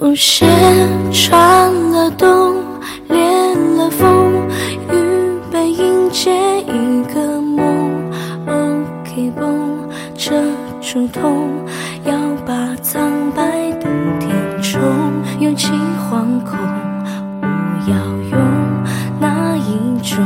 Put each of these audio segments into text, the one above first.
不屑穿了冬，裂了缝，预备迎接一个梦。OK 绷，遮住痛，要把苍白都填充，勇气惶恐，不要用哪一种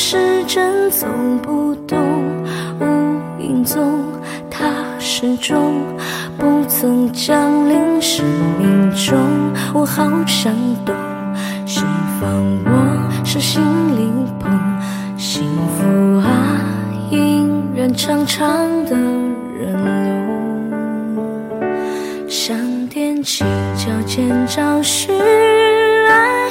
时针走不动，无影踪，它始终不曾降临生命中。我好想懂，释放我是心灵碰，幸福啊，隐然长长的人流。想踮起脚尖找寻爱，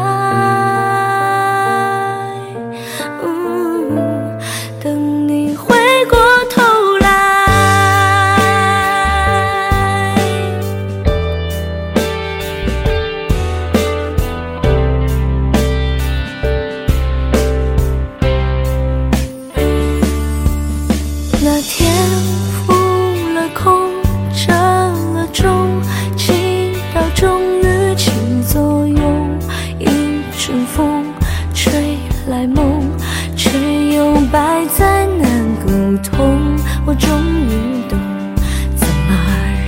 天扑了空，折了中，祈祷终于起作用。一阵风吹来梦，却又百载难沟通。我终于懂，怎么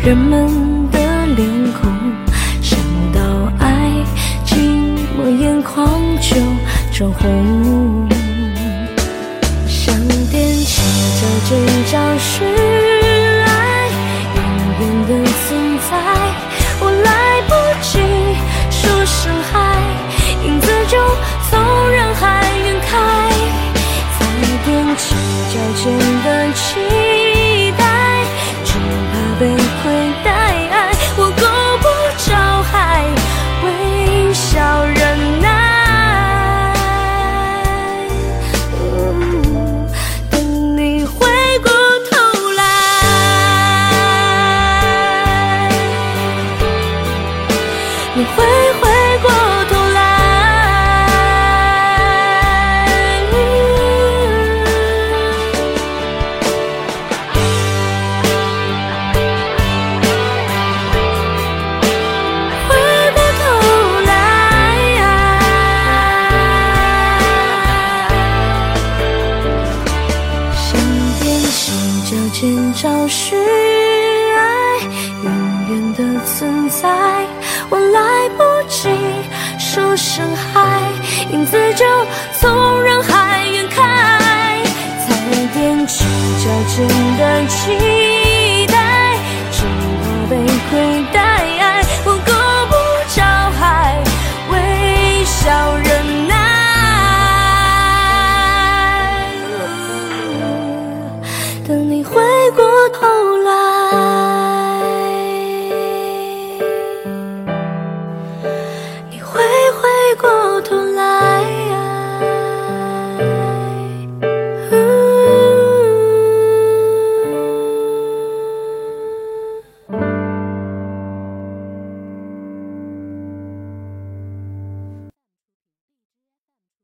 人们的脸孔，想到爱，寂寞眼眶就涨红。脚尖找寻找寻爱远远的存在我来不及说声嗨影子就从人海远开。才踮起脚尖的期待只怕被亏待我够不着还微笑忍耐等你回过头了